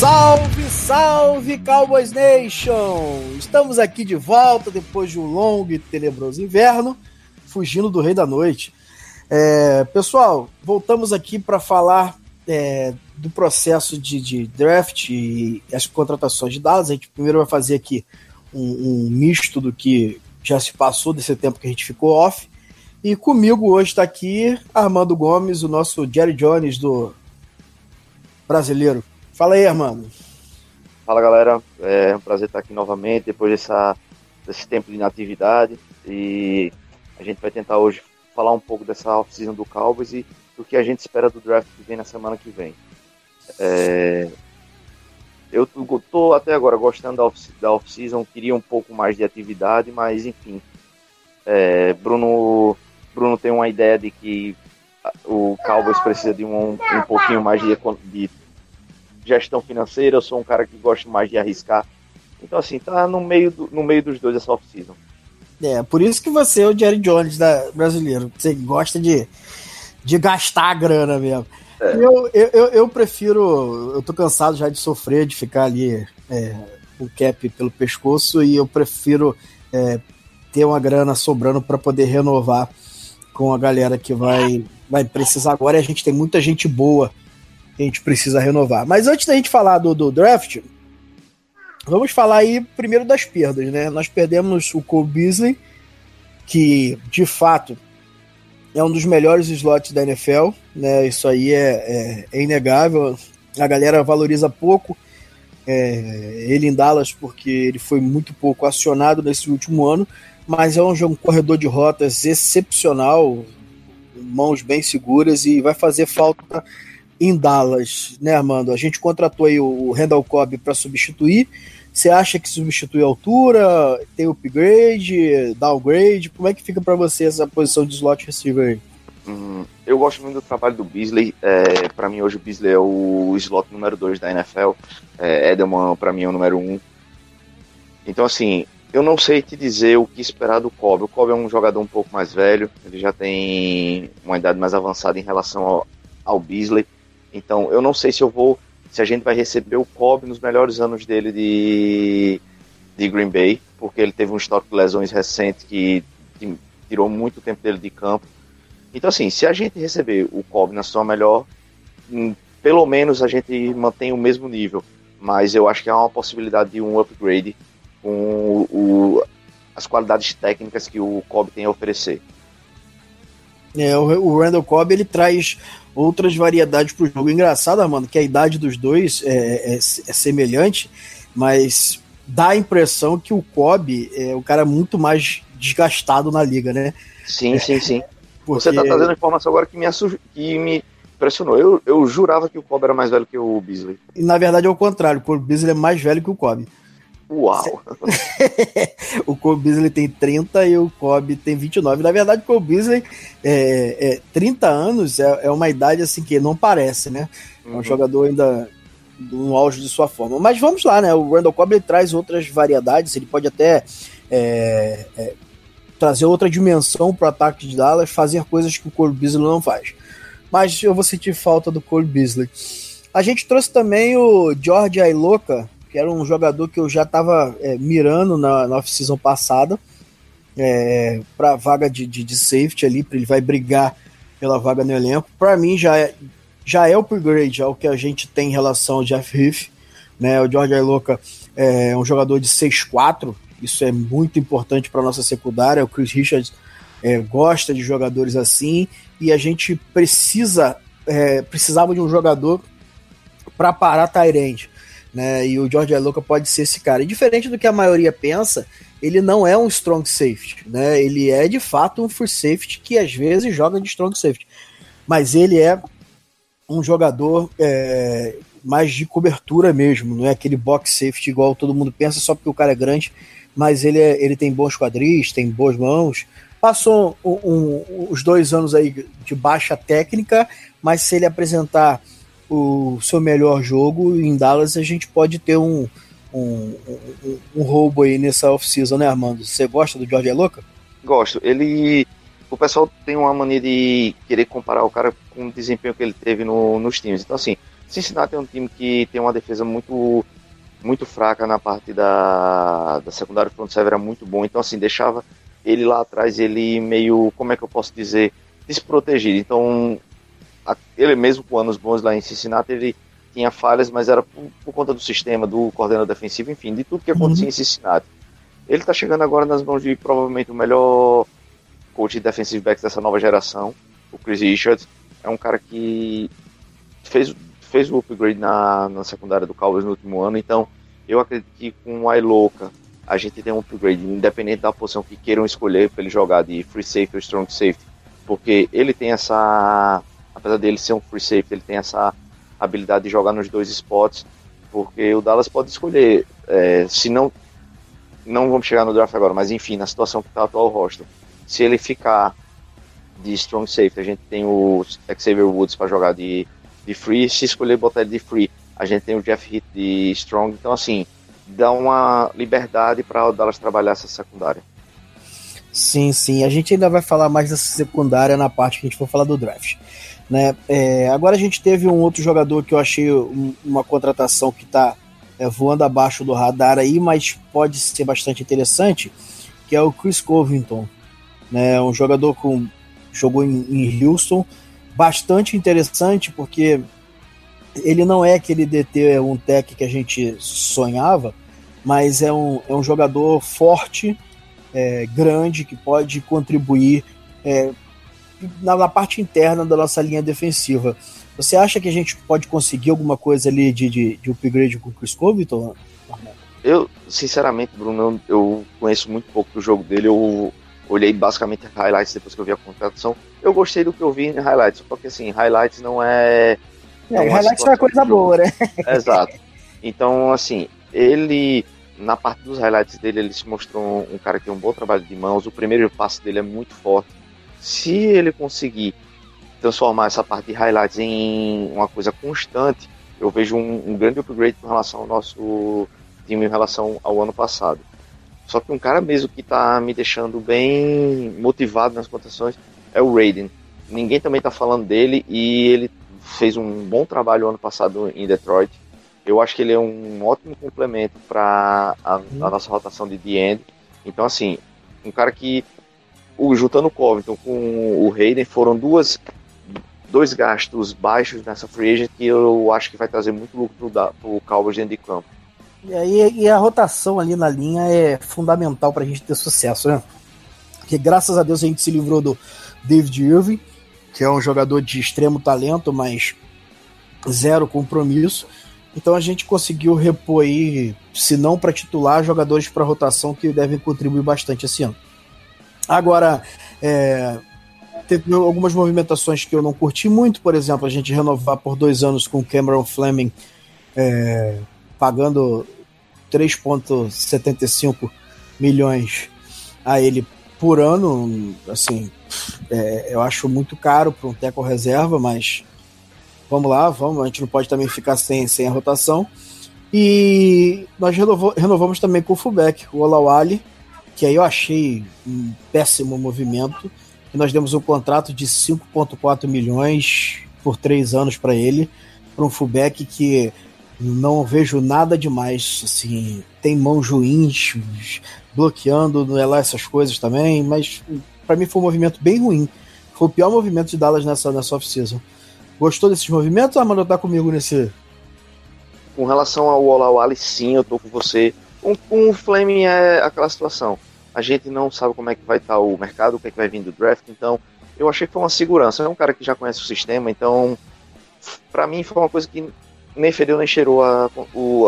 Salve, salve Cowboys Nation! Estamos aqui de volta depois de um longo e tenebroso inverno, fugindo do Rei da Noite. É, pessoal, voltamos aqui para falar é, do processo de, de, draft e as contratações de Dallas. A gente primeiro vai fazer aqui um, um misto do que já se passou desse tempo que a gente ficou off. E comigo hoje está aqui Armando Gomes, o nosso Jerry Jones do brasileiro. Fala aí, Armando. Fala, galera. É um prazer estar aqui novamente depois dessa, desse tempo de inatividade. E a gente vai tentar hoje falar um pouco dessa off-season do Cowboys e do que a gente espera do draft que vem na semana que vem. É, eu tô até agora gostando da off-season, queria um pouco mais de atividade, mas enfim. É, Bruno, Bruno tem uma ideia de que o Cowboys precisa de um, um pouquinho mais de, de gestão financeira, eu sou um cara que gosta mais de arriscar. Então, assim, tá no meio, do, no meio dos dois essa off-season. É, por isso que você é o Jerry Jones da brasileiro. Você gosta de, de gastar a grana mesmo. É. Eu, eu, eu prefiro. Eu tô cansado já de sofrer, de ficar ali é, com o cap pelo pescoço, e eu prefiro é, ter uma grana sobrando para poder renovar com a galera que vai, vai precisar agora. E a gente tem muita gente boa que a gente precisa renovar. Mas antes da gente falar do, do draft, vamos falar aí primeiro das perdas, né? Nós perdemos o Cole Beasley, que de fato é um dos melhores slots da NFL, né? Isso aí é, é, é inegável. A galera valoriza pouco é, ele em Dallas porque ele foi muito pouco acionado nesse último ano, mas é um, um corredor de rotas excepcional, mãos bem seguras e vai fazer falta em Dallas, né, Armando? A gente contratou aí o Randall Cobb para substituir. Você acha que substitui a altura? Tem upgrade, downgrade? Como é que fica para você essa posição de slot receiver aí? Hum, eu gosto muito do trabalho do Beasley. É, para mim, hoje o Beasley é o slot número 2 da NFL. É, Edelman, para mim, é o número 1. Um. Então, assim, eu não sei te dizer o que esperar do Cobb. O Cobb é um jogador um pouco mais velho. Ele já tem uma idade mais avançada em relação ao, ao Beasley. Então, eu não sei se eu vou, se a gente vai receber o Cobb nos melhores anos dele de, de Green Bay, porque ele teve um histórico de lesões recente que, tirou muito tempo dele de campo. Então, assim, se a gente receber o Cobb na sua melhor, hum, pelo menos a gente mantém o mesmo nível. Mas eu acho que há uma possibilidade de um upgrade com o, o, as qualidades técnicas que o Cobb tem a oferecer. É, o, o Randall Cobb ele traz outras variedades para o jogo. Engraçado, mano, que a idade dos dois é, é, é, semelhante, mas dá a impressão que o Cobb é o cara muito mais desgastado na liga, né? Sim, sim, sim. Porque... Você tá trazendo informação agora que me, que me impressionou. Eu, eu jurava que o Cobb era mais velho que o Beasley. E na verdade é o contrário, o Beasley é mais velho que o Cobb. Uau! o Cole Beasley tem 30 e o Kobe tem 29. Na verdade, o Cole Beasley, é, é, 30 anos é, é, uma idade assim que não parece, né? É um uhum. jogador ainda no auge de sua forma. Mas vamos lá, né? O Randall Cobb traz outras variedades, ele pode até é, é, trazer outra dimensão para o ataque de Dallas, fazer coisas que o Cole Beasley não faz. Mas eu vou sentir falta do Cole Beasley. A gente trouxe também o George Ailoka, que era um jogador que eu já estava é, mirando na, na off-season passada é, para vaga de, de, de, safety ali, ele vai brigar pela vaga no elenco. Para mim já é, já é upgrade ao que a gente tem em relação ao Jeff Heath. Né? O George Ailoca é um jogador de 6'4", isso é muito importante para nossa secundária. O Chris Richards é, gosta de jogadores assim e a gente precisa é, precisava de um jogador para parar Tyrande né? E o George Aluka pode ser esse cara. E diferente do que a maioria pensa, ele não é um strong safety, né? Ele é de fato um free safety que às vezes joga de strong safety, mas ele é um jogador é, mais de cobertura mesmo, não é aquele box safety igual todo mundo pensa só porque o cara é grande, mas ele, é, ele tem bons quadris, tem boas mãos. Passou um, um, os dois anos aí de baixa técnica, mas se ele apresentar o seu melhor jogo em Dallas, a gente pode ter um, um, um, um roubo aí nessa off-season, né, Armando? Você gosta do George Aloca? Gosto. Ele. O pessoal tem uma mania de querer comparar o cara com o desempenho que ele teve no, nos times. Então, assim, Cincinnati é um time que tem uma defesa muito muito fraca na parte da, da secundária, o front server era muito bom, então assim, deixava ele lá atrás, ele meio, como é que eu posso dizer, desprotegido. Então, ele mesmo com anos bons lá em Cincinnati, ele tinha falhas, mas era por, por conta do sistema, do coordenador defensivo, enfim, de tudo que acontecia uhum. em Cincinnati. Ele está chegando agora nas mãos de provavelmente o melhor coach de defensive backs dessa nova geração, o Chris Richards. É um cara que fez, fez o upgrade na, na secundária do Cowboys no último ano, então eu acredito que com o Iloca a gente tem um upgrade, independente da posição que queiram escolher para ele jogar de free safety ou strong safety, porque ele tem essa, apesar dele ser um free safety, ele tem essa habilidade de jogar nos dois spots, porque o Dallas pode escolher, é, se não, não vamos chegar no draft agora, mas enfim, na situação que está atual o roster, se ele ficar de strong safety, a gente tem o Xavier Woods para jogar de, de free, se escolher botar ele de free, a gente tem o Jeff Heath de strong, então assim, dá uma liberdade para o Dallas trabalhar essa secundária. Sim, sim. A gente ainda vai falar mais dessa secundária na parte que a gente for falar do draft. Né? É, agora a gente teve um outro jogador que eu achei um, uma contratação que está é, voando abaixo do radar aí, mas pode ser bastante interessante, que é o Chris Covington. Né? Um jogador com jogou em, em Houston, bastante interessante porque ele não é aquele DT um tech que a gente sonhava, mas é um, é um jogador forte, é, grande, que pode contribuir é, na, na, parte interna da nossa linha defensiva. Você acha que a gente pode conseguir alguma coisa ali de, de, de upgrade com o Chris Covington? Eu, sinceramente, Bruno, eu conheço muito pouco do jogo dele. Eu olhei basicamente highlights depois que eu vi a contratação. Eu gostei do que eu vi em highlights, porque assim, highlights não é. É, não highlights é coisa boa, né? Exato. Então, assim, ele na parte dos highlights dele, ele se mostrou um, cara que tem um bom trabalho de mãos. O primeiro passo dele é muito forte. Se ele conseguir transformar essa parte de highlights em uma coisa constante, eu vejo um, um grande upgrade com relação ao nosso time em relação ao ano passado. Só que um cara mesmo que está me deixando bem motivado nas contações é o Raiden. Ninguém também está falando dele e ele fez um bom trabalho ano passado em Detroit. Eu acho que ele é um ótimo complemento para a, a, uhum. nossa rotação de D-end. Então, assim, um cara que, o, juntando o Covington com o Hayden, foram duas, dois gastos baixos nessa free agent que eu acho que vai trazer muito lucro para o Cowboys dentro de campo. E, aí, e a rotação ali na linha é fundamental para a gente ter sucesso, né? Porque graças a Deus a gente se livrou do David Irving, que é um jogador de extremo talento, mas zero compromisso. Então a gente conseguiu repor aí, se não para titular, jogadores para rotação que devem contribuir bastante esse ano. Agora, é, teve algumas movimentações que eu não curti muito, por exemplo, a gente renovar por dois anos com Cameron Fleming é, pagando 3,75 milhões a ele por ano, assim, é, eu acho muito caro para um teco reserva, mas vamos lá, vamos, a gente não pode também ficar sem, sem a rotação. E nós renovou, renovamos também com o fullback, o Olawali, que aí eu achei um péssimo movimento. E nós demos um contrato de 5,4 milhões por três anos para ele, para um fullback que não vejo nada demais. Assim, tem mãos ruins, bloqueando, é lá essas coisas também, mas para mim foi um movimento bem ruim. Foi o pior movimento de Dallas nessa, nessa off-season. Gostou desses movimentos Amanda tá comigo nesse? Com relação ao Olawale, sim, eu tô com você. Com, com o Fleming é aquela situação. A gente não sabe como é que vai estar tá o mercado, o que é que vai vir do draft, então eu achei que foi uma segurança. É um cara que já conhece o sistema, então para mim foi uma coisa que nem fedeu nem cheirou a,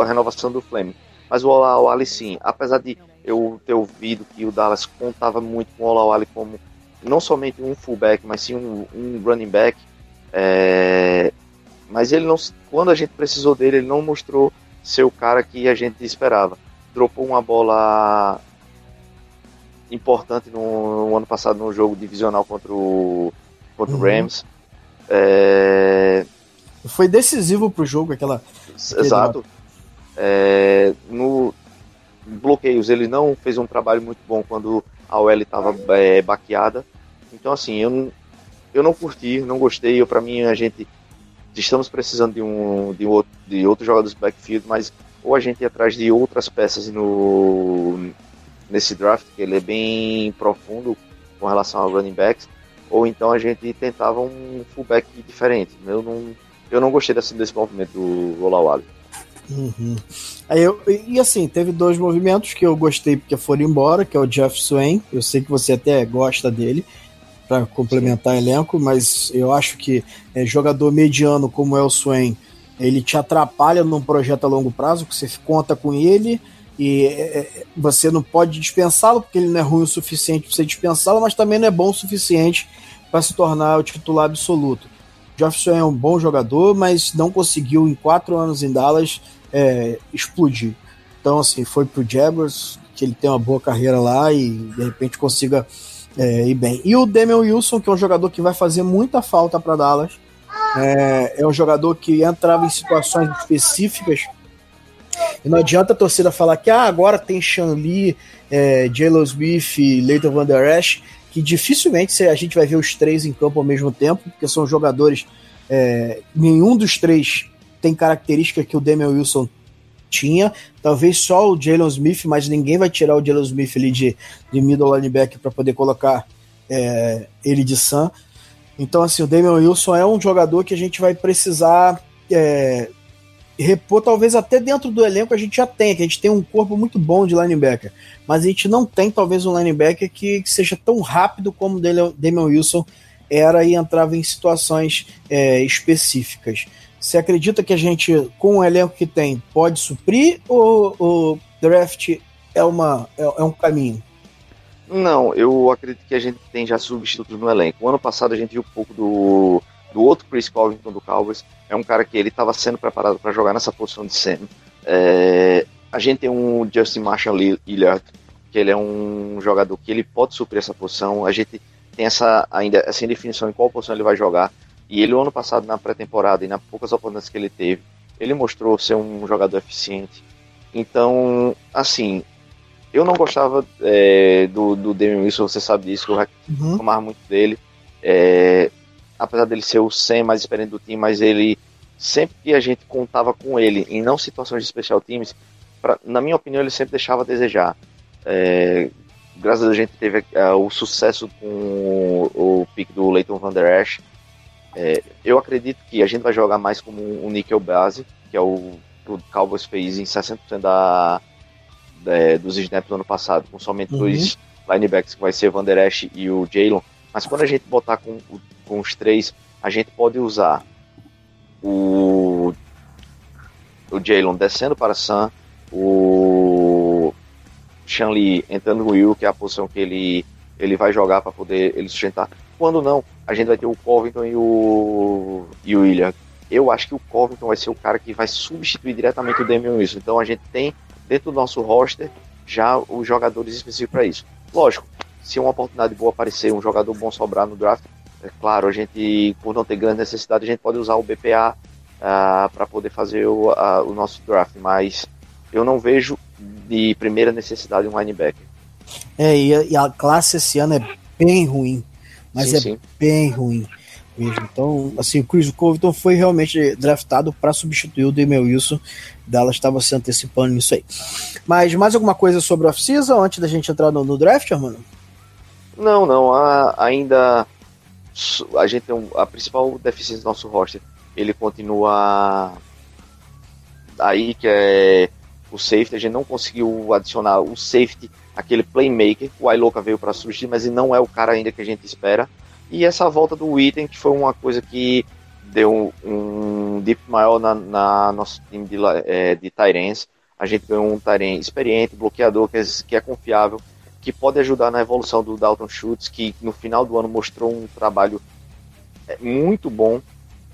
a renovação do Fleming. Mas o Olawale sim, apesar de eu ter ouvido que o Dallas contava muito com o Olawale como não somente um fullback, mas sim um, um running back, é, mas ele não, quando a gente precisou dele, ele não mostrou ser o cara que a gente esperava. Dropou uma bola importante no, no ano passado no jogo divisional contra o, contra uhum. o Rams. É... Foi decisivo pro jogo aquela. Exato. É, no bloqueios ele não fez um trabalho muito bom quando a OL estava é, baqueada. Então assim, eu eu não curti, não gostei. Eu, para mim, a gente estamos precisando de um de, outro, de outros jogadores do backfield, mas ou a gente ia atrás de outras peças no nesse draft, que ele é bem profundo com relação ao running backs, ou então a gente tentava um fullback diferente. Eu não, eu não gostei desse, desse movimento do Olawale. Uhum. Aí eu, e assim, teve dois movimentos que eu gostei porque foram embora, que é o Jeff Swain. Eu sei que você até gosta dele para complementar o elenco, mas eu acho que é, jogador mediano como é o Swain, ele te atrapalha num projeto a longo prazo, que você conta com ele e é, é você não pode dispensá-lo porque ele não é ruim o suficiente para você dispensá-lo, mas também não é bom o suficiente para se tornar o titular absoluto. Jefferson é um bom jogador, mas não conseguiu em quatro anos em Dallas é, explodir. Então, assim, foi pro Jaguars, que ele tem uma boa carreira lá e de repente consiga é, ir bem. E o Damian Wilson, que é um jogador que vai fazer muita falta para Dallas, é, é, um jogador que entrava em situações específicas. E não adianta a torcida falar que ah, agora tem Sean Lee, é, Jalen Smith e Leighton Van Der Esch que dificilmente a gente vai ver os três em campo ao mesmo tempo, porque são jogadores. É, nenhum dos três tem característica que o Damian Wilson tinha. Talvez só o Jalen Smith, mas ninguém vai tirar o Jalen Smith ali de, de middle linebacker para poder colocar é, ele de Sam. Então, assim, o Damian Wilson é um jogador que a gente vai precisar é, repor, talvez até dentro do elenco a gente já tenha, que a gente tem um corpo muito bom de linebacker, mas a gente não tem talvez um linebacker que, que seja tão rápido como o Damian Wilson era e entrava em situações é, específicas. Você acredita que a gente, com o elenco que tem, pode suprir ou o draft é, uma, é, é um caminho? Não, eu acredito que a gente tem já substitutos no elenco. O ano passado a gente viu um pouco do do outro Chris Covington do Cowboys. É um cara que ele estava sendo preparado para jogar nessa posição de Sam. É, a gente tem um Justin Marshall Hilliard, que ele é um jogador que ele pode suprir essa posição. A gente tem essa ainda essa indefinição em qual posição ele vai jogar. E ele, o ano passado, na pré-temporada e nas poucas oportunidades que ele teve, ele mostrou ser um jogador eficiente. Então, assim, eu não gostava é, do, do Damian Wilson, você sabe disso, que eu reclamava uhum. muito dele. É, apesar dele ser o 100 mais experiente do time, mas ele sempre que a gente contava com ele em não situações de especial times, pra, na minha opinião ele sempre deixava a desejar. É, graças a Deus a gente teve é, o sucesso com o, o pique do Leighton Van Der Esch. É, eu acredito que a gente vai jogar mais como um níquel base, que é o que o Cowboys fez em 60% da, da, dos snaps do ano passado, com somente uhum. dois linebacks, que vai ser Van Der Esch e o Jalen. Mas quando a gente botar com o com os três, a gente pode usar o, o Jalen descendo para Sam, o Shanli entrando no Will, que é a posição que ele, ele vai jogar para poder ele sustentar. Quando não, a gente vai ter o Covington e o, e o William. Eu acho que o Covington vai ser o cara que vai substituir diretamente o Damian Wilson. Então a gente tem dentro do nosso roster já os jogadores específicos para isso. Lógico, se uma oportunidade boa aparecer, um jogador bom sobrar no draft, é claro, a gente, por não ter grande necessidade, a gente pode usar o BPA uh, ah, para poder fazer o, uh, o nosso draft, mas eu não vejo de primeira necessidade um linebacker. É, e a, e a classe esse ano é bem ruim, mas sim, é sim. bem ruim mesmo. Então, assim, o Chris Covington foi realmente draftado para substituir o Demel Wilson. Dallas estava se antecipando nisso aí. Mas mais alguma coisa sobre o off-season antes da gente entrar no, no draft, mano? Não, não. A, ainda a gente tem um, a principal deficiência do nosso roster. Ele continua aí que é o safety. A gente não conseguiu adicionar o safety, aquele playmaker. O Iloka veio para substituir, mas ele não é o cara ainda que a gente espera. E essa volta do item que foi uma coisa que deu um, dip maior na, na nosso time de, é, de Tyrens. A gente ganhou um Tyren experiente, bloqueador que é, que é confiável que pode ajudar na evolução do Dalton Schultz, que no final do ano mostrou um trabalho é, muito bom.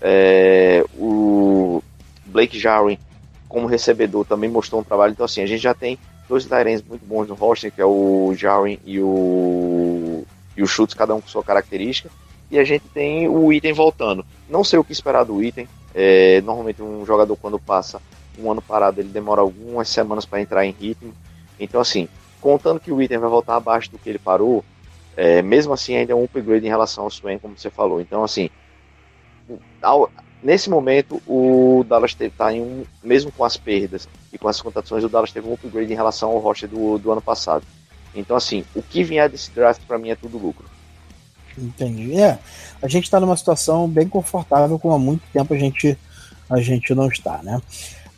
É, o Blake Jarwin, como recebedor, também mostrou um trabalho. Então, assim, a gente já tem dois Tyrens muito bons no roster, que é o Jarwin e o, e o Schultz, cada um com sua característica. E a gente tem o item voltando. Não sei o que esperar do item. É, normalmente, um jogador, quando passa um ano parado, ele demora algumas semanas para entrar em ritmo. Então, assim, contando que o item vai voltar abaixo do que ele parou, é, mesmo assim ainda é um upgrade em relação ao Swain, como você falou. Então, assim, ao, nesse momento o Dallas está em um, mesmo com as perdas e com as contratações, o Dallas teve um upgrade em relação ao roster do, do ano passado. Então, assim, o que vier desse draft para mim é tudo lucro. Entendi. É, a gente está numa situação bem confortável, como há muito tempo a gente, a gente não está, né?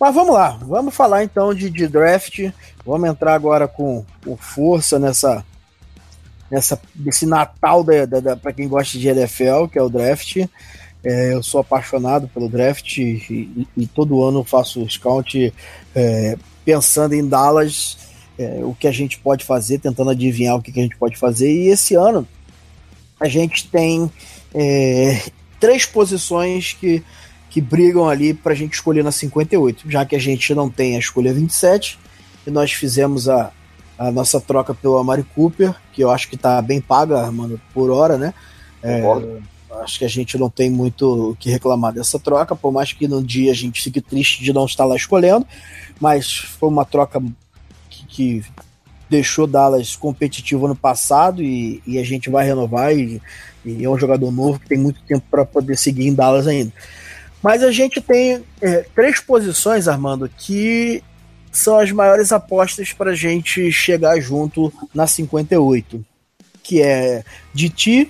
Mas vamos lá, vamos falar então de, de draft. Vamos entrar agora com, com força nessa, nessa desse Natal da, da, da para quem gosta de NFL, que é o draft. É, eu sou apaixonado pelo draft e, e, todo ano faço scout é, pensando em Dallas, é, o que a gente pode fazer, tentando adivinhar o que, que, a gente pode fazer. E esse ano a gente tem é, três posições que, que brigam ali para a gente escolher na 58, já que a gente não tem a escolha 27 e nós fizemos a, a nossa troca pelo Amari Cooper, que eu acho que está bem paga, mano, por hora, né? É, acho que a gente não tem muito o que reclamar dessa troca, por mais que no dia a gente fique triste de não estar lá escolhendo, mas foi uma troca que, que deixou Dallas competitivo ano passado e, e, a gente vai renovar e, e, é um jogador novo que tem muito tempo para poder seguir em Dallas ainda. Mas a gente tem é, três posições, Armando, que são as maiores apostas para a gente chegar junto na 58, que é DT,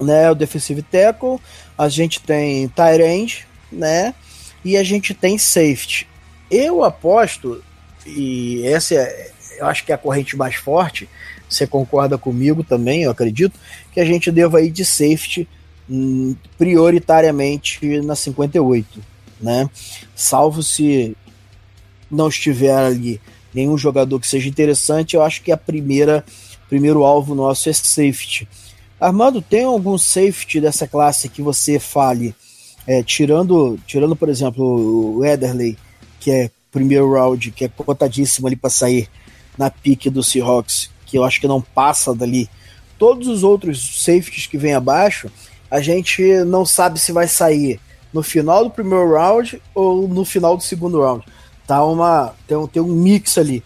né, o defensive tackle, a gente tem tight né, e a gente tem safety. Eu aposto, e essa é, eu acho que é a corrente mais forte, você concorda comigo também, eu acredito, que a gente deva ir de safety prioritariamente na 58, né, salvo se não estiver ali nenhum jogador que seja interessante, eu acho que a primeira primeiro alvo nosso é safety. Armando, tem algum safety dessa classe que você fale, é, tirando, tirando, por exemplo, o Ederley, que é primeiro round, que é cotadíssimo ali para sair na pique do Seahawks, que eu acho que não passa dali. Todos os outros safeties que vem abaixo, a gente não sabe se vai sair no final do primeiro round ou no final do segundo round. Tá uma, tem, um, tem um mix ali.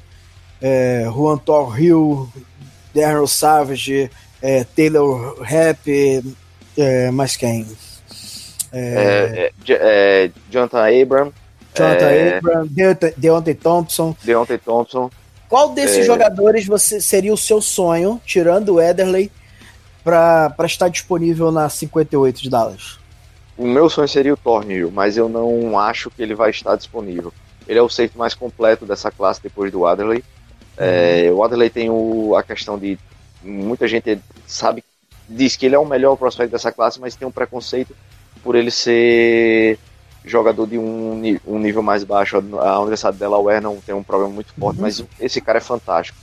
É, Juan Hill, Darren Savage, é, Taylor Rap, é, mais quem? É, é, é Jonathan Abram. Jonathan é, Abram, Deontay Thompson. Deontay Thompson. Qual desses jogadores você seria o seu sonho, tirando o Ederley, para estar disponível na 58 de Dallas? O meu sonho seria o Tornil, mas eu não acho que ele vai estar disponível. Ele é o safety mais completo dessa classe depois do Adderley. Uhum. É, o Adderley tem o, a questão de muita gente sabe, diz que ele é o melhor prospecto dessa classe, mas tem um preconceito por ele ser jogador de um, um nível mais baixo. A Universidade de Delaware não tem um problema muito forte, uhum. mas esse cara é fantástico.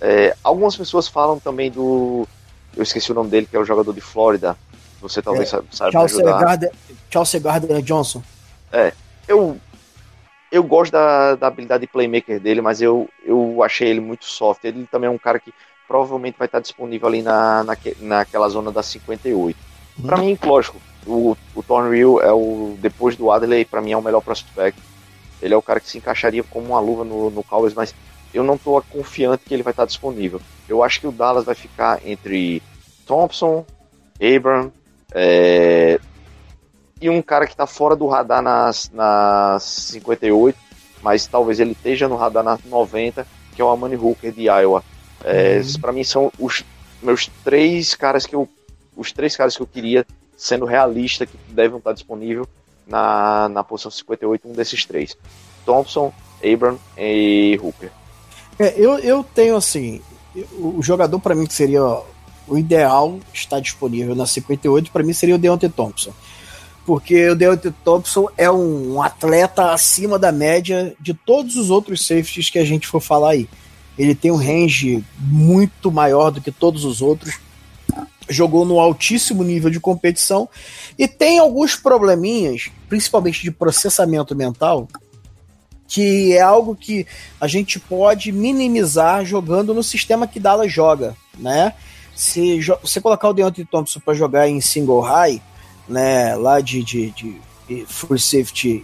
É, algumas pessoas falam também do. Eu esqueci o nome dele, que é o jogador de Flórida. Você talvez é, saiba Chelsea ajudar. Gardner, Chelsea Gardner Johnson. É, eu eu gosto da, da habilidade de playmaker dele, mas eu, eu achei ele muito soft. Ele também é um cara que provavelmente vai estar disponível ali na, na, naquela zona da 58. Uhum. Para mim, lógico, o, o Thornhill é o, depois do Adley, para mim é o melhor prospect. Ele é o cara que se encaixaria como uma luva no, no Cowboys, mas eu não estou confiante que ele vai estar disponível. Eu acho que o Dallas vai ficar entre Thompson, Abram, é, e um cara que está fora do radar nas, nas 58, mas talvez ele esteja no radar nas 90, que é o Amani Hooker de Iowa. É, uhum. para mim são os meus três caras que eu os três caras que eu queria sendo realista que devem estar disponível na, na posição 58 um desses três Thompson, Abram e Hooper é, eu, eu tenho assim o jogador para mim que seria o ideal está disponível na 58 para mim seria o Deontay Thompson porque o Deontay Thompson é um atleta acima da média de todos os outros safeties que a gente for falar aí ele tem um range muito maior do que todos os outros. Jogou no altíssimo nível de competição e tem alguns probleminhas, principalmente de processamento mental, que é algo que a gente pode minimizar jogando no sistema que Dallas joga, né? Se você colocar o Deontay Thompson para jogar em single high, né, lá de, de, de free safety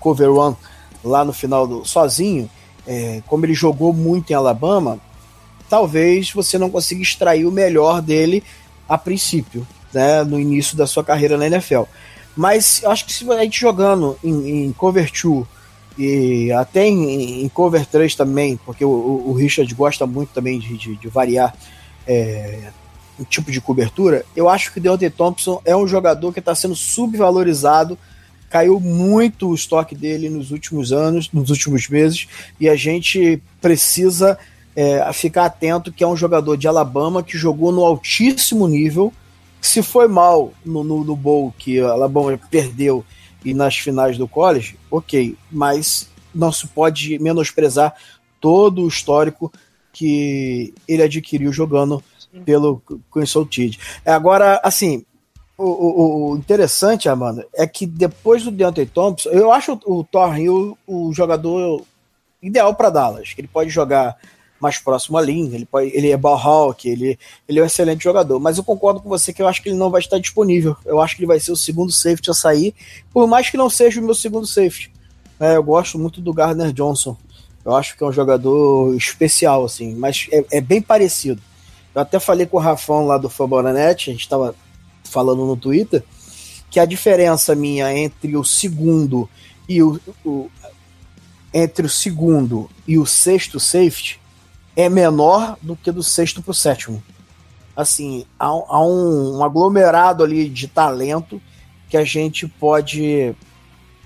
cover one lá no final do sozinho, é, como ele jogou muito em Alabama, talvez você não consiga extrair o melhor dele a princípio, né, no início da sua carreira na NFL. Mas acho que se a gente jogando em, em Cover 2 e até em, em, Cover 3 também, porque o, o Richard gosta muito também de, de, de variar é, o tipo de cobertura, eu acho que o Deontay Thompson é um jogador que está sendo subvalorizado, caiu muito o estoque dele nos últimos anos, nos últimos meses, e a gente precisa é, ficar atento que é um jogador de Alabama que jogou no altíssimo nível, se foi mal no, no, no bowl que Alabama perdeu e nas finais do college, ok, mas não se pode menosprezar todo o histórico que ele adquiriu jogando pelo Crimson Tide. Agora, assim, o, o, o, interessante, Amanda, é que depois do Deontay Thompson, eu acho o, o Thor Hill o jogador ideal para Dallas. Ele pode jogar mais próximo à linha, ele, pode, ele é ballhawk, ele, ele é um excelente jogador, mas eu concordo com você que eu acho que ele não vai estar disponível. Eu acho que ele vai ser o segundo safety a sair, por mais que não seja o meu segundo safety. É, eu gosto muito do Gardner Johnson. Eu acho que é um jogador especial, assim, mas é, é bem parecido. Eu até falei com o Rafão lá do Fabonanet, a gente estava falando no Twitter, que a diferença minha entre o segundo e o, o entre o segundo e o sexto safety é menor do que do sexto para o sétimo. Assim, há, há um, um, aglomerado ali de talento que a gente pode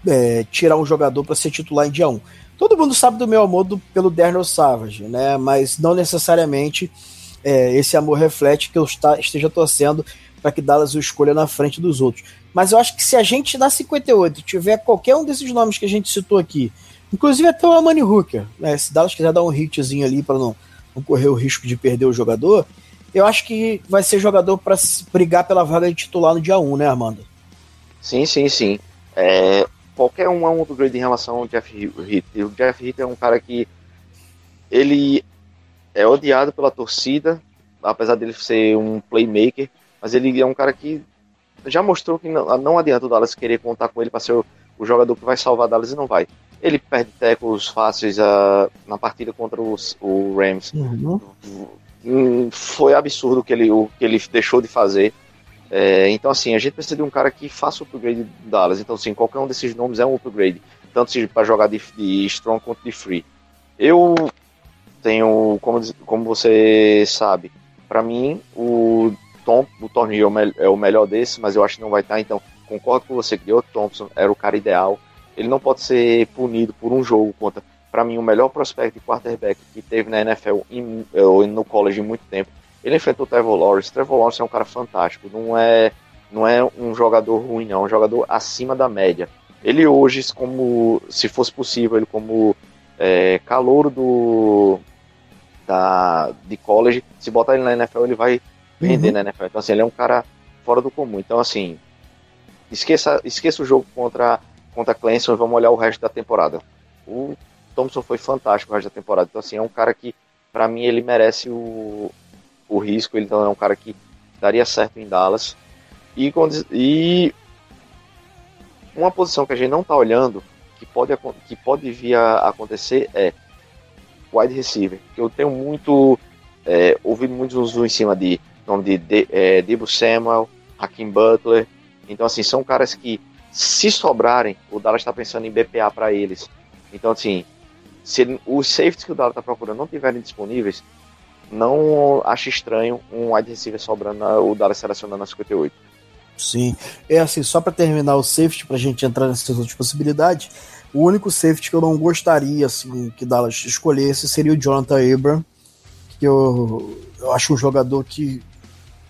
é, tirar um jogador para ser titular em dia 1. Todo mundo sabe do meu amor do, pelo Daniel Savage, né? Mas não necessariamente é, esse amor reflete que eu está, esteja torcendo para que Dallas o escolha na frente dos outros. Mas eu acho que se a gente na 58 tiver qualquer um desses nomes que a gente citou aqui, Inclusive até o Amani Hooker, né? Se Dallas quiser dar um hitzinho ali para não, não correr o risco de perder o jogador, eu acho que vai ser jogador para brigar pela vaga de titular no dia 1, né, Armando? Sim, sim, sim. É, qualquer um é um upgrade em relação ao Jeff Heath. O Jeff Heath é um cara que ele é odiado pela torcida, apesar dele ser um playmaker, mas ele é um cara que já mostrou que não, não adianta o Dallas querer contar com ele para ser o, o jogador que vai salvar Dallas e não vai. Ele perde tackles fáceis uh, na partida contra os, o Rams. Uhum. Hum, foi absurdo que ele, o que ele deixou de fazer. É, então, assim, a gente precisa de um cara que faça o upgrade do Dallas. Então, assim, qualquer um desses nomes é um upgrade. Tanto para jogar de, de strong quanto de free. Eu tenho, como, como você sabe, para mim, o Tom, o torneio é o melhor desse, mas eu acho que não vai estar. Então, concordo com você que o Thompson era o cara ideal ele não pode ser punido por um jogo contra, para mim, o melhor prospecto de quarterback que teve na NFL ou no college em muito tempo. Ele enfrentou o Trevor Lawrence. Trevor Lawrence é um cara fantástico, não é, não é um jogador ruim, não, é um jogador acima da média. Ele hoje, como se fosse possível, ele como é, calouro do da, de college, se botar ele na NFL, ele vai vender uhum. na NFL. Então, assim, ele é um cara fora do comum. Então, assim, esqueça, esqueça o jogo contra contra Clemson e vamos olhar o resto da temporada. O Thompson foi fantástico o resto da temporada. Então, assim, é um cara que, para mim, ele merece o, o risco. Ele é um cara que daria certo em Dallas. E, e uma posição que a gente não está olhando, que pode, que pode vir a acontecer, é wide receiver. Que eu tenho muito. É, ouvido muitos em cima de nome de, de é, Debo Samuel, Hakim Butler. Então, assim, são caras que se sobrarem, o Dallas está pensando em BPA para eles. Então, assim, se os safeties que o Dallas está procurando não tiverem disponíveis, não acho estranho um wide receiver sobrando, o Dallas selecionando a 58. Sim, é assim, só para terminar o safety, para a gente entrar nessas outras possibilidades, o único safety que eu não gostaria assim, que Dallas escolhesse seria o Jonathan Abram, que eu, eu acho um jogador que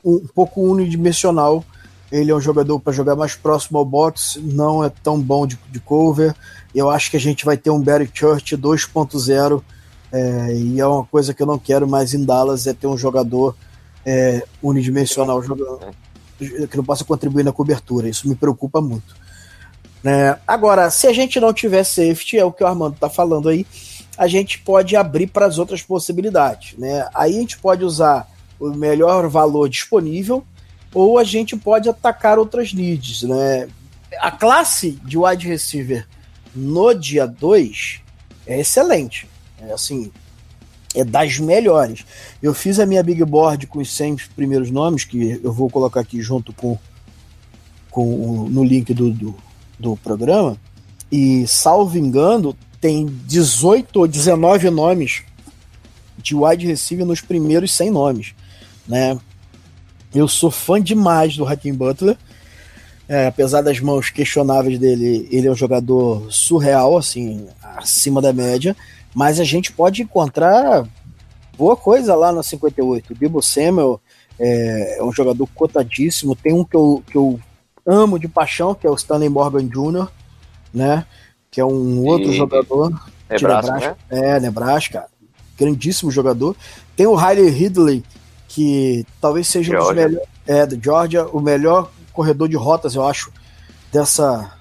um, um pouco unidimensional ele é um jogador para jogar mais próximo ao box, não é tão bom de, de cover. Eu acho que a gente vai ter um Barry Church 2.0 é, e é uma coisa que eu não quero mais em Dallas é ter um jogador é, unidimensional jogando, que não possa contribuir na cobertura. Isso me preocupa muito. É, agora, se a gente não tiver safety, é o que o Armando está falando aí, a gente pode abrir para as outras possibilidades. Né? Aí a gente pode usar o melhor valor disponível ou a gente pode atacar outras leads, né? A classe de wide receiver no dia 2 é excelente. É assim, é das melhores. Eu fiz a minha big board com os 100 primeiros nomes, que eu vou colocar aqui junto com, com, no link do, do, do programa, e salvo engano, tem 18 ou 19 nomes de wide receiver nos primeiros 100 nomes, né? Eu sou fã demais do Hakim Butler, é, apesar das mãos questionáveis dele, ele é um jogador surreal, assim, acima da média, mas a gente pode encontrar boa coisa lá na 58. O Bibo Samuel é, é, um jogador cotadíssimo, tem um que eu, que eu amo de paixão, que é o Stanley Morgan Jr., né? Que é um outro e... jogador Nebraska, Nebraska. Né? É, Nebraska. Grandíssimo jogador. Tem o Riley Ridley, que talvez seja Georgia. um dos melhores. É, do Georgia, o melhor corredor de rotas, eu acho, dessa,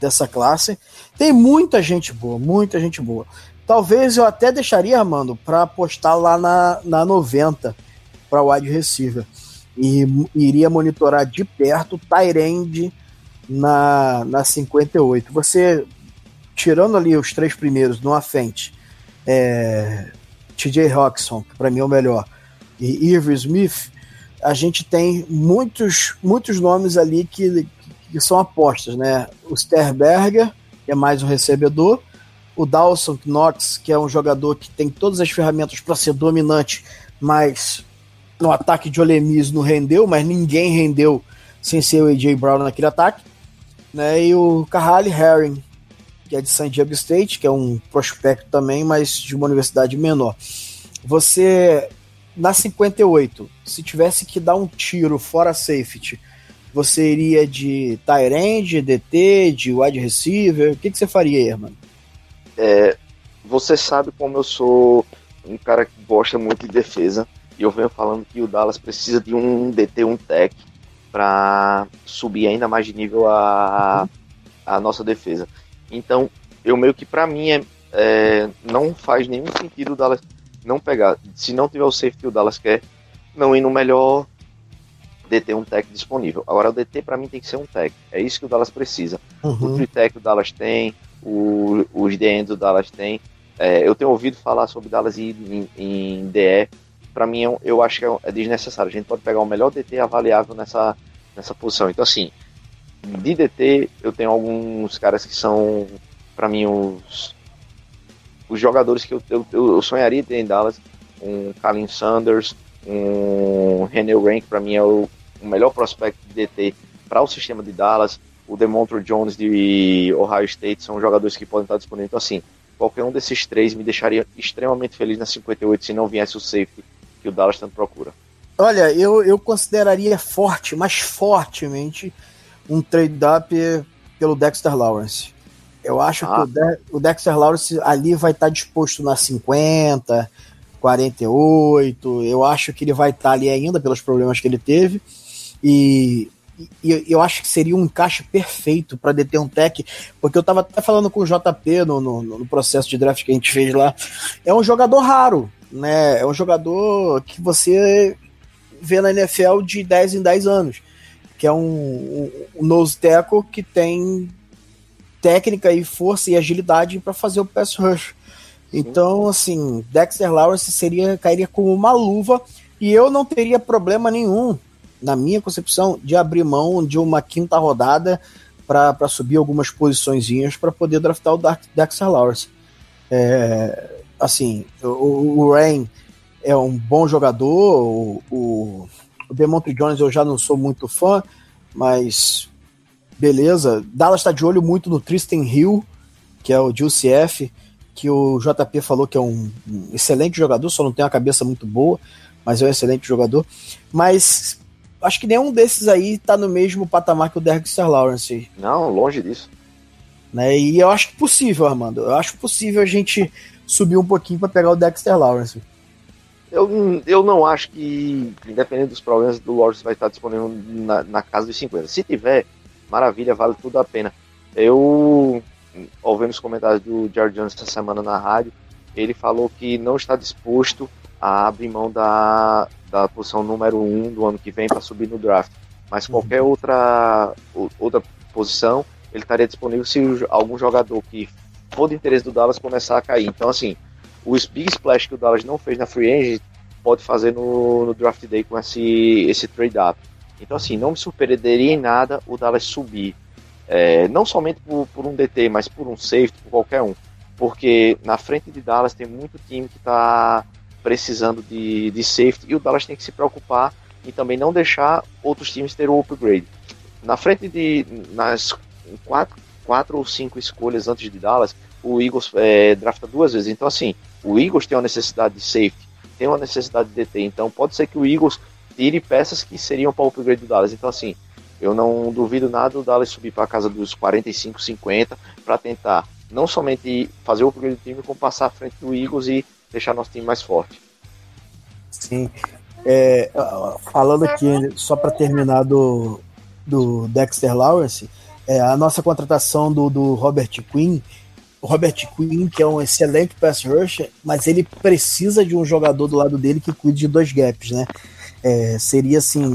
dessa classe. Tem muita gente boa, muita gente boa. Talvez eu até deixaria, Armando, para apostar lá na, na 90 para wide receiver. E iria monitorar de perto o Tyrande na, na 58. Você, tirando ali os três primeiros no frente, é, TJ Roxon, que para mim é o melhor, e Irv Smith, a gente tem muitos, muitos nomes ali que, que são apostas, né? O Sterberger, que é mais um recebedor, o Dawson Knox, que é um jogador que tem todas as ferramentas para ser dominante, mas no ataque de Olemis não rendeu, mas ninguém rendeu sem ser o AJ Brown naquele ataque. Né? E o Carrali Herring, que é de San Diego State, que é um prospecto também, mas de uma universidade menor. Você na 58, se tivesse que dar um tiro fora safety, você iria de tight end, DT, de wide receiver? O que, que você faria mano? É, você sabe como eu sou um cara que gosta muito de defesa. E eu venho falando que o Dallas precisa de um DT, um tech, para subir ainda mais de nível a, a nossa defesa. Então, eu meio que para mim é, é, não faz nenhum sentido o Dallas não pegar. Se não tiver o safety o Dallas quer, não ir no melhor DT um tech disponível. Agora o DT para mim tem que ser um tech. É isso que o Dallas precisa. Uhum. O tech o Dallas tem, o, os DNs do Dallas tem. É, eu tenho ouvido falar sobre Dallas em, em, em DE. Para mim, eu, eu acho que é, é desnecessário. A gente pode pegar o melhor DT avaliável nessa, nessa posição. Então, assim, de DT, eu tenho alguns caras que são, para mim, os, os jogadores que eu, eu, eu sonharia ter em Dallas, um Kalin Sanders, um René Rank, para mim é o, o, melhor prospecto de DT para o sistema de Dallas, o Demontre Jones de Ohio State, são jogadores que podem estar disponíveis. Então, assim, qualquer um desses três me deixaria extremamente feliz na 58 se não viesse o safety que o Dallas tanto procura. Olha, eu, eu consideraria forte, mas fortemente, um trade-up pelo Dexter Lawrence. Eu acho ah. que o, De o, Dexter Lawrence ali vai estar tá disposto na 50, 48. Eu acho que ele vai estar tá ali ainda pelos problemas que ele teve. E, e eu acho que seria um encaixe perfeito para deter um tech, porque eu estava até falando com o JP no, no, no, processo de draft que a gente fez lá. É um jogador raro, né? É um jogador que você vê na NFL de 10 em 10 anos, que é um, um, um nose tackle que tem técnica e força e agilidade para fazer o pass rush. Então, assim, Dexter Lawrence seria cairia como uma luva e eu não teria problema nenhum, na minha concepção, de abrir mão de uma quinta rodada para subir algumas posições para poder draftar o Dexter Lawrence. É, assim, o, o Rain é um bom jogador, o, o, o Demontre Jones eu já não sou muito fã, mas beleza. Dallas está de olho muito no Tristan Hill, que é o de UCF, que o JP falou que é um, um, excelente jogador, só não tem uma cabeça muito boa, mas é um excelente jogador. Mas acho que nenhum desses aí está no mesmo patamar que o Dexter Lawrence. Não, longe disso. Né? E eu acho possível, Armando. Eu acho possível a gente subir um pouquinho para pegar o Dexter Lawrence. Eu, eu não acho que, independente dos problemas, do Lawrence vai estar disponível na, na casa dos 50. Se tiver, maravilha, vale tudo a pena. Eu, ouvindo os comentários do Jared Jones essa semana na rádio, ele falou que não está disposto a abrir mão da, da posição número 1 um do ano que vem para subir no draft. Mas uhum. qualquer uhum. outra, outra posição, ele estaria disponível se algum jogador que for de interesse do Dallas começar a cair. Então, assim, o Big Splash que o Dallas não fez na Free Agent pode fazer no, no Draft Day com esse, esse trade-up. Então, assim, não me surpreenderia em nada o Dallas subir. É, não somente por, por, um DT, mas por um safety, por qualquer um. Porque na frente de Dallas tem muito time que está precisando de, de safety e o Dallas tem que se preocupar e também não deixar outros times ter o upgrade. Na frente de. nas quatro, quatro ou cinco escolhas antes de Dallas, o Eagles é, drafta duas vezes. Então, assim, o Eagles tem uma necessidade de safety, tem uma necessidade de DT. Então, pode ser que o Eagles tire peças que seriam para o upgrade do Dallas. Então, assim, eu não duvido nada do Dallas subir para a casa dos 45, 50 para tentar não somente fazer o upgrade do time, como passar à frente do Eagles e deixar nosso time mais forte. Sim. É, falando aqui, só para terminar do, do Dexter Lawrence, é, a nossa contratação do, do Robert Quinn, Robert Quinn, que é um excelente pass rusher, mas ele precisa de um jogador do lado dele que cuide de dois gaps, né? É, seria assim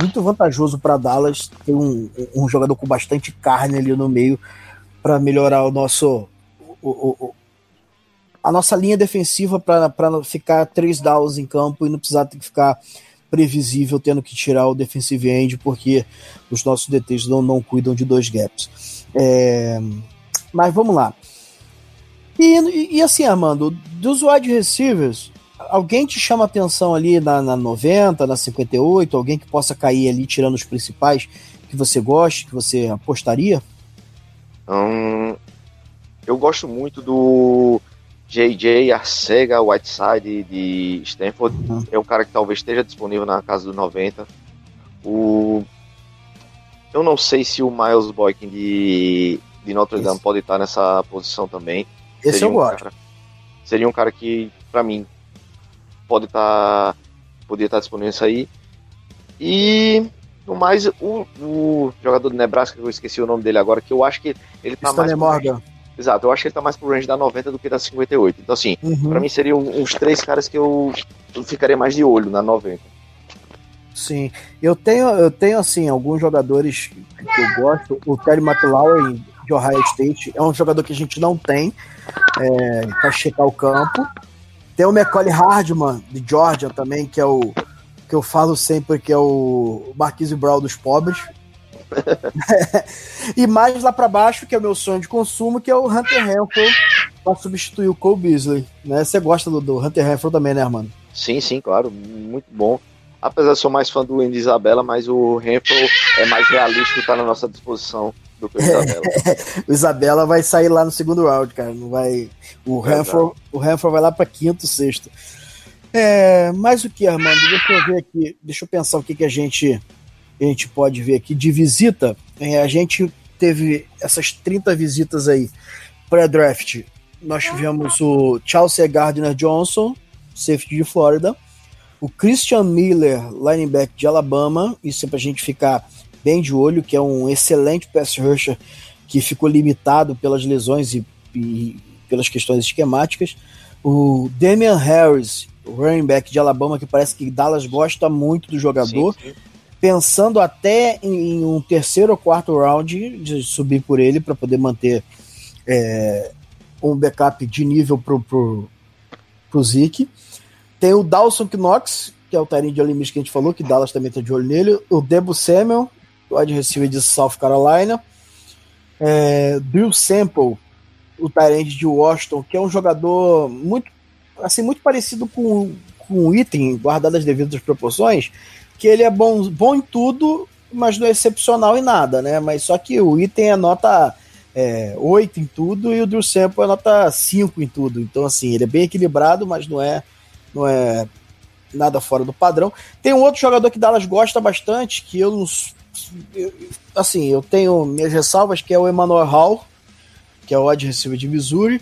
muito vantajoso para Dallas ter um, um, jogador com bastante carne ali no meio para melhorar o nosso o, o, a nossa linha defensiva para ficar três downs em campo e não precisar ter que ficar previsível tendo que tirar o defensive end porque os nossos DTs não, não cuidam de dois gaps. É, mas vamos lá. E, e, assim, Armando, dos wide receivers, alguém te chama atenção ali na, na 90, na 58, alguém que possa cair ali tirando os principais que você goste, que você apostaria? Hum, eu gosto muito do JJ Arcega Whiteside de Stanford. Uhum. É um cara que talvez esteja disponível na casa do 90. O... Eu não sei se o Miles Boykin de, de Notre Dame Esse. pode estar nessa posição também. Esse seria eu um gosto. Cara, seria um cara que, para mim, pode estar. poderia estar disponível nisso aí. E no mais, o, o, jogador do Nebraska, que eu esqueci o nome dele agora, que eu acho que ele tá Stanley mais. Morgan. Exato, eu acho que ele tá mais pro range da 90 do que da 58. Então, assim, uhum. pra mim seriam uns três caras que eu, eu ficaria mais de olho na 90. Sim, eu tenho, eu tenho assim, alguns jogadores que eu gosto. O Terry McLaurin de Ohio State é um jogador que a gente não tem é, para checar o campo. Tem o Macaulay Hardman de Georgia também, que é o que eu falo sempre que é o Marquise Brown dos pobres. e mais lá para baixo, que é o meu sonho de consumo, que é o Hunter Renfro para substituir o Cole Beasley. Né? Você gosta do, do Hunter Renfro também, né, Armando? Sim, sim, claro. Muito bom. Apesar de ser mais fã do Andy Isabela, mas o Renfro é mais realístico, está na nossa disposição do que o Isabela. o Isabela vai sair lá no segundo round, cara. Não vai. O Renfro, o Renfro vai lá para quinto, sexto. É, mais o que, Armando? Deixa eu ver aqui, deixa eu pensar o que, que a gente a gente pode ver aqui de visita. É, a gente teve essas 30 visitas aí pré-draft. Nós tivemos o Chelsea Gardner Johnson, safety de Flórida, o Christian Miller, linebacker de Alabama, isso é para a gente ficar bem de olho, que é um excelente pass rusher que ficou limitado pelas lesões e, e pelas questões esquemáticas. O Damian Harris, o running back de Alabama, que parece que Dallas gosta muito do jogador. Sim, sim pensando até em um terceiro ou quarto round de subir por ele para poder manter é, um backup de nível pro, pro, pro Zeke. Tem o Dawson Knox, que é o Tyrene de Olimpíada que a gente falou, que Dallas também tá de olho nele. O Debo Samuel, wide receiver de South Carolina. É, Bill Sample, o Tyrande de Washington, que é um jogador muito assim muito parecido com, com o item, guardado as devidas proporções, que ele é bom, bom em tudo, mas não é excepcional em nada, né? Mas só que o item é nota é, 8 em tudo e o Drew Sample é nota 5 em tudo. Então, assim, ele é bem equilibrado, mas não é, não é nada fora do padrão. Tem um outro jogador que Dallas gosta bastante, que eu não. Eu, assim, eu tenho minhas ressalvas, que é o Emmanuel Hall, que é o wide receiver de Missouri,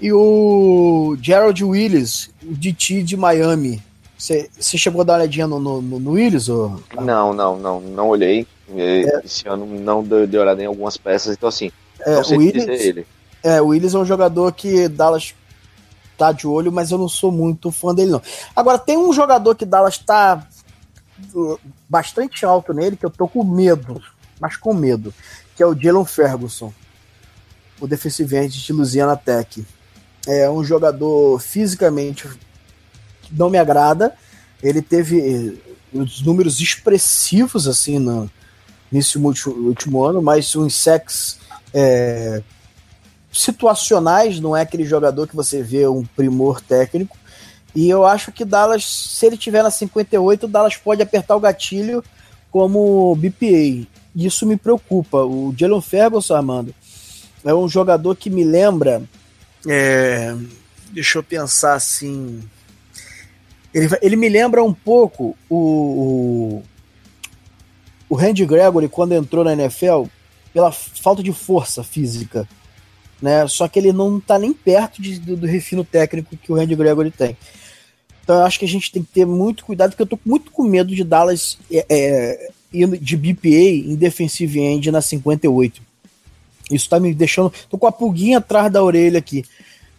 e o Gerald Willis, o DT de Miami, você, chegou a dar uma olhadinha no, no, no Willis? Ou... Não, não, não, não olhei. É. Esse ano não deu, deu olhada em algumas peças, então assim, é, o Willis, ele. É, o Willis é um jogador que Dallas tá de olho, mas eu não sou muito fã dele, não. Agora, tem um jogador que Dallas tá bastante alto nele, que eu tô com medo, mas com medo, que é o Jalen Ferguson, o defensive de Louisiana Tech. É um jogador fisicamente não me agrada. Ele teve os números expressivos assim no, nesse último, último ano, mas uns sacks é, situacionais, não é aquele jogador que você vê um primor técnico. E eu acho que Dallas, se ele tiver na 58, Dallas pode apertar o gatilho como BPA. Isso me preocupa. O Jalen Ferguson, Armando, é um jogador que me lembra. É, deixa eu pensar assim. Ele, ele me lembra um pouco o, o, o Randy Gregory quando entrou na NFL pela falta de força física. Né? Só que ele não está nem perto de, do, do, refino técnico que o Randy Gregory tem. Então eu acho que a gente tem que ter muito cuidado, porque eu tô muito com medo de Dallas é, é, de BPA em defensive end na 58. Isso tá me deixando. tô com a pulguinha atrás da orelha aqui.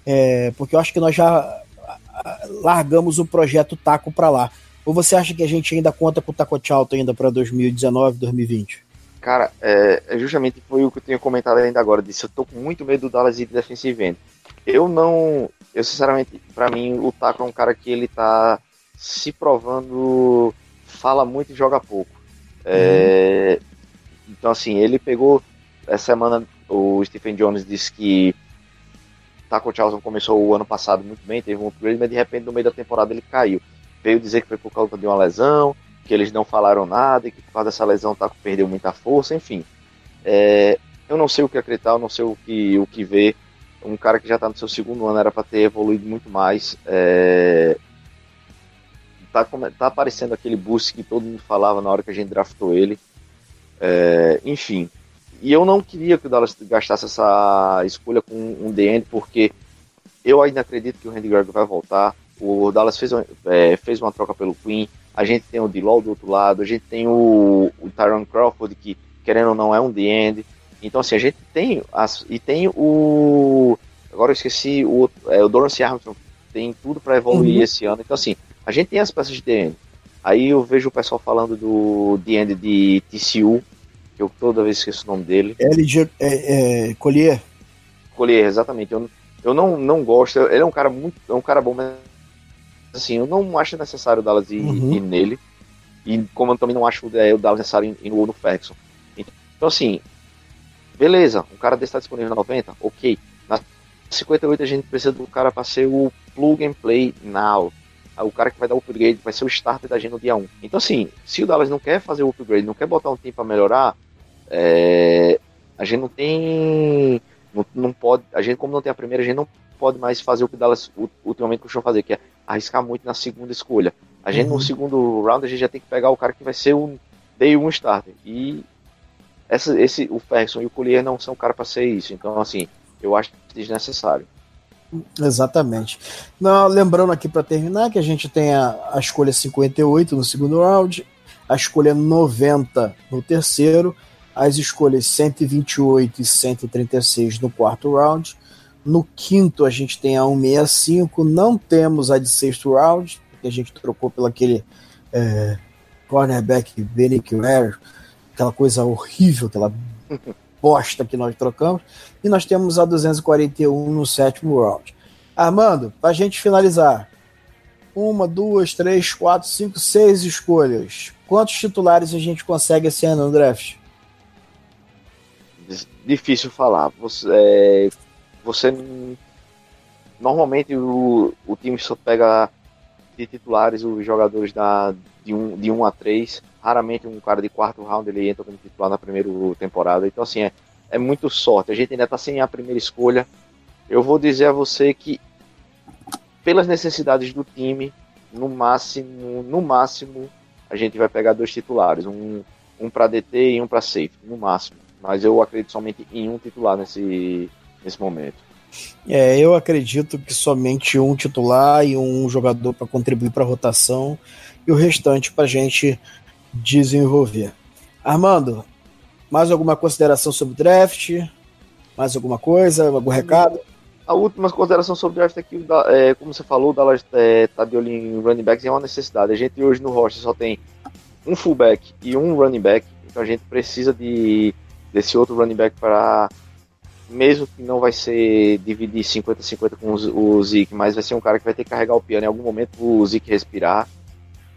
É, porque eu acho que nós já largamos o projeto Taco para lá. Ou você acha que a gente ainda conta com o Taco Alto ainda para 2019, 2020? Cara, é, é, justamente foi o que eu tinha comentado ainda agora. Disse, eu tô com muito medo do Dallas de defensive end. Eu não. Eu, sinceramente, para mim, o Taco é um cara que ele tá se provando. Fala muito e joga pouco. É, uhum. Então, assim, ele pegou. Essa semana, o Stephen Jones disse que Taco Charlton começou o ano passado muito bem, teve um upgrade, mas de repente no meio da temporada ele caiu. Veio dizer que foi por causa de uma lesão, que eles não falaram nada, e que por causa dessa lesão o Taco perdeu muita força, enfim. É, eu não sei o que acreditar, eu não sei o que, o que ver. Um cara que já está no seu segundo ano era para ter evoluído muito mais. É, tá, tá aparecendo aquele boost que todo mundo falava na hora que a gente draftou ele. É, enfim, e eu não queria que o Dallas gastasse essa escolha com um DN, porque eu ainda acredito que o Randy Gregory vai voltar. O Dallas fez, é, fez uma troca pelo Queen. A gente tem o Dilaw do outro lado. A gente tem o, o Tyron Crawford, que querendo ou não é um End. Então, assim, a gente tem. As, e tem o. Agora eu esqueci. O, é, o Dorance Armstrong tem tudo para evoluir uhum. esse ano. Então, assim, a gente tem as peças de End. Aí eu vejo o pessoal falando do End de TCU, eu toda vez esqueço o nome dele. LG é, é, Collier. Collier, exatamente. Eu, eu não, não gosto. Ele é um cara muito. É um cara bom, mas assim, eu não acho necessário o Dallas ir, uhum. ir nele. E como eu também não acho é, o Dallas necessário ir no, no Ferguson. Então, assim, beleza, um cara desse está disponível na 90, ok. Na 58 a gente precisa do cara para ser o plug and play now o cara que vai dar o upgrade, vai ser o starter da gente no dia 1. Então, assim, se o Dallas não quer fazer o upgrade, não quer botar um time para melhorar, é, a gente não tem. Não, não, pode. A gente, como não tem a primeira, a gente não pode mais fazer o que o Dallas ultimamente costuma fazer, que é arriscar muito na segunda escolha. A gente, uhum. no segundo round, a gente já tem que pegar o cara que vai ser o day 1 starter. E essa, esse, o Ferguson e o Collier não são cara para ser isso. Então, assim, eu acho desnecessário. Exatamente. Não, lembrando aqui para terminar que a gente tem a, a escolha 58 no segundo round, a escolha 90 no terceiro, as escolhas 128 e 136 no quarto round. No quinto, a gente tem a 165. Não temos a de sexto round, porque a gente trocou pelo aquele é, cornerback Benny Ware, aquela coisa horrível, aquela bosta que nós trocamos. E nós temos a 241 no sétimo round. Armando, para a gente finalizar. Uma, duas, três, quatro, cinco, seis escolhas. Quantos titulares a gente consegue esse ano no draft? Difícil falar. Você, é, você normalmente o, o time só pega de titulares os jogadores da, de 1 um, de um a 3. Raramente um cara de quarto round ele entra como titular na primeira temporada. Então, assim, é, é muito sorte. A gente ainda está sem a primeira escolha. Eu vou dizer a você que, pelas necessidades do time, no máximo, no máximo, a gente vai pegar dois titulares, um, um para DT e um para safety, no máximo. Mas eu acredito somente em um titular nesse, nesse momento. É, eu acredito que somente um titular e um jogador para contribuir para a rotação e o restante para a gente desenvolver. Armando, mais alguma consideração sobre o draft? Mais alguma coisa? Algum recado? A última consideração sobre o draft é que, é, como você falou, o Dallas é, tá de olho em running backs é uma necessidade. A gente hoje no roster só tem um fullback e um running back, então a gente precisa de desse outro running back para mesmo que não vai ser dividir 50-50 com o Zeke, mas vai ser um cara que vai ter que carregar o piano em algum momento o Zeke respirar.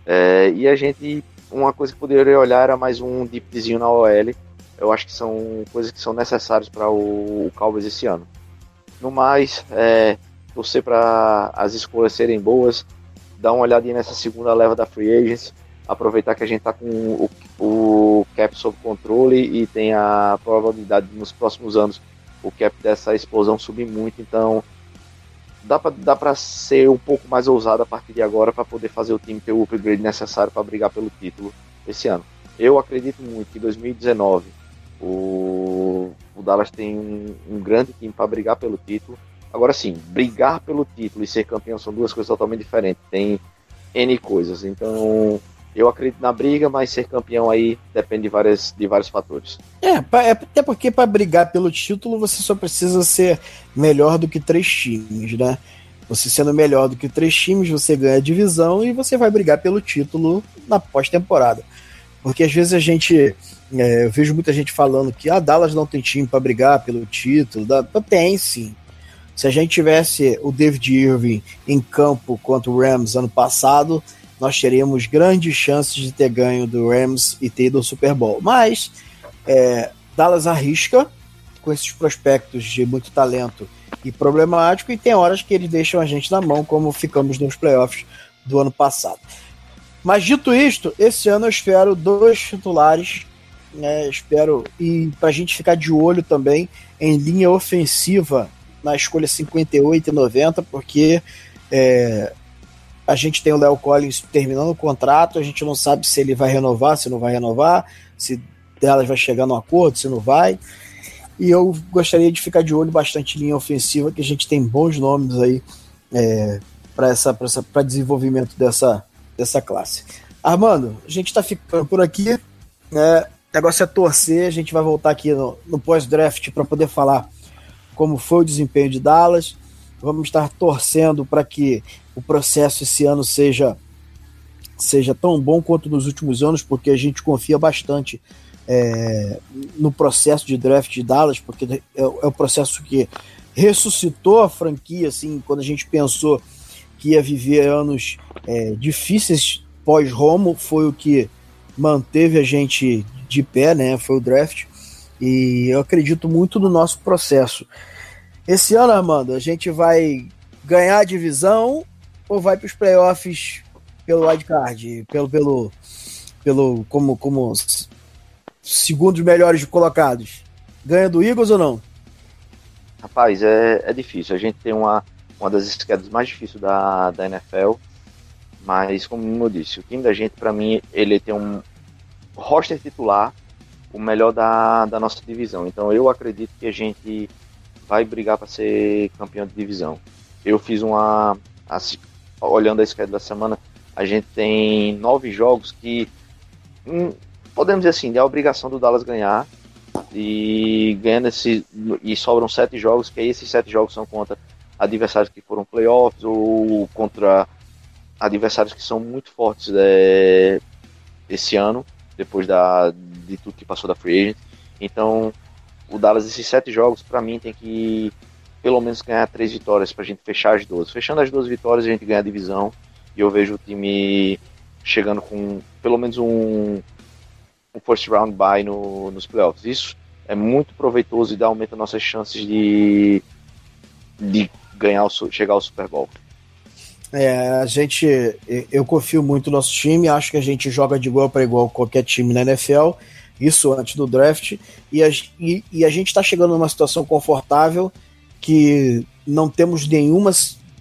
É, e a gente, uma coisa que poderia olhar era mais um dipzinho na OL. Eu acho que são coisas que são necessárias para o, o Cowboys esse ano. No mais, é, torcer para as escolhas serem boas, dar uma olhadinha nessa segunda leva da Free Agents, aproveitar que a gente está com o, o cap sob controle e tem a probabilidade de, nos próximos anos o cap dessa explosão subir muito, então dá para dá pra ser um pouco mais ousado a partir de agora para poder fazer o time ter o upgrade necessário para brigar pelo título esse ano. Eu acredito muito que 2019 o, o Dallas tem um, um grande time para brigar pelo título. Agora sim, brigar pelo título e ser campeão são duas coisas totalmente diferentes. Tem N coisas. Então, eu acredito na briga, mas ser campeão aí depende de, várias, de vários fatores. É, é até porque para brigar pelo título você só precisa ser melhor do que três times, né? Você sendo melhor do que três times, você ganha a divisão e você vai brigar pelo título na pós-temporada. Porque às vezes a gente. É, eu vejo muita gente falando que a ah, Dallas não tem time para brigar pelo título. Da, tem sim. Se a gente tivesse o David Irving em campo contra o Rams ano passado, nós teríamos grandes chances de ter ganho do Rams e ter ido ao Super Bowl. Mas é, Dallas arrisca com esses prospectos de muito talento e problemático, e tem horas que eles deixam a gente na mão, como ficamos nos playoffs do ano passado. Mas dito isto, esse ano eu espero dois titulares, né, espero, e para a gente ficar de olho também em linha ofensiva na escolha 58 e 90, porque é, a gente tem o Léo Collins terminando o contrato, a gente não sabe se ele vai renovar, se não vai renovar, se delas vai chegar no acordo, se não vai. E eu gostaria de ficar de olho bastante linha ofensiva, que a gente tem bons nomes aí é, para desenvolvimento dessa, dessa classe. Armando, a gente está ficando por aqui. Né? O negócio é torcer, a gente vai voltar aqui no, no pós-draft para poder falar como foi o desempenho de Dallas. Vamos estar torcendo para que o processo esse ano seja seja tão bom quanto nos últimos anos, porque a gente confia bastante é, no processo de draft de Dallas, porque é, é o processo que ressuscitou a franquia, assim, quando a gente pensou que ia viver anos é, difíceis pós-Romo, foi o que manteve a gente de pé, né? Foi o draft. E eu acredito muito no nosso processo. Esse ano, Armando, a gente vai ganhar a divisão ou vai para os playoffs pelo wildcard, pelo pelo pelo como como segundos melhores colocados? Ganha do Eagles ou não? Rapaz, é, é difícil. A gente tem uma, uma das esquerdas mais difíceis da, da NFL, mas como eu disse, o time da gente, para mim, ele tem um roster titular o melhor da, da nossa divisão. Então eu acredito que a gente vai brigar para ser campeão de divisão. Eu fiz uma. Assim, olhando a esquerda da semana, a gente tem nove jogos que. Hum, podemos dizer assim, é a obrigação do Dallas ganhar. E ganhando esse. E sobram sete jogos, que aí esses sete jogos são contra adversários que foram playoffs ou contra adversários que são muito fortes é, esse ano, depois da, de tudo que passou da Free Agent. Então, o Dallas, esses sete jogos, para mim, tem que pelo menos ganhar três vitórias para a gente fechar as duas. Fechando as duas vitórias, a gente ganha a divisão. E eu vejo o time chegando com pelo menos um, um first round bye no, nos playoffs. Isso é muito proveitoso e dá aumenta nossas chances de, de ganhar o, chegar ao Super Bowl. É, a gente, eu confio muito no nosso time, acho que a gente joga de igual para igual com qualquer time na NFL, isso antes do draft, e a, e, e a gente está chegando numa situação confortável que não temos nenhuma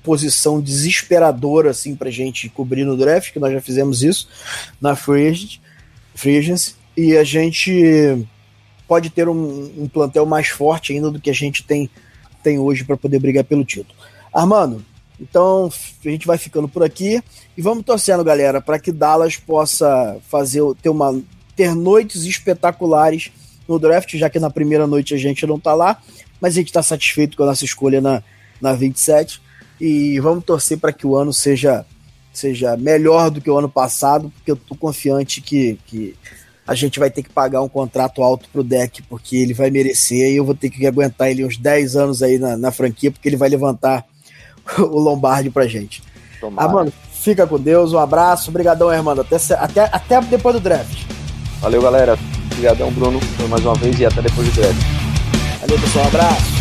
posição desesperadora assim para gente cobrir no draft, que nós já fizemos isso na Free, e a gente pode ter um, um plantel mais forte ainda do que a gente tem, tem hoje para poder brigar pelo título. Armando, então a gente vai ficando por aqui e vamos torcendo, galera, para que Dallas possa fazer ter uma ter noites espetaculares no draft, já que na primeira noite a gente não tá lá, mas a gente está satisfeito com a nossa escolha na, na 27 e vamos torcer para que o ano seja seja melhor do que o ano passado, porque eu tô confiante que, que a gente vai ter que pagar um contrato alto pro deck, porque ele vai merecer e eu vou ter que aguentar ele uns 10 anos aí na, na franquia, porque ele vai levantar o Lombardi pra gente. Tomara. Ah, mano, Fica com Deus, um abraço, obrigadão, Hermano. Até, até, até depois do draft. Valeu, galera. Obrigadão, Bruno, mais uma vez e até depois do draft. Valeu, pessoal. Um abraço.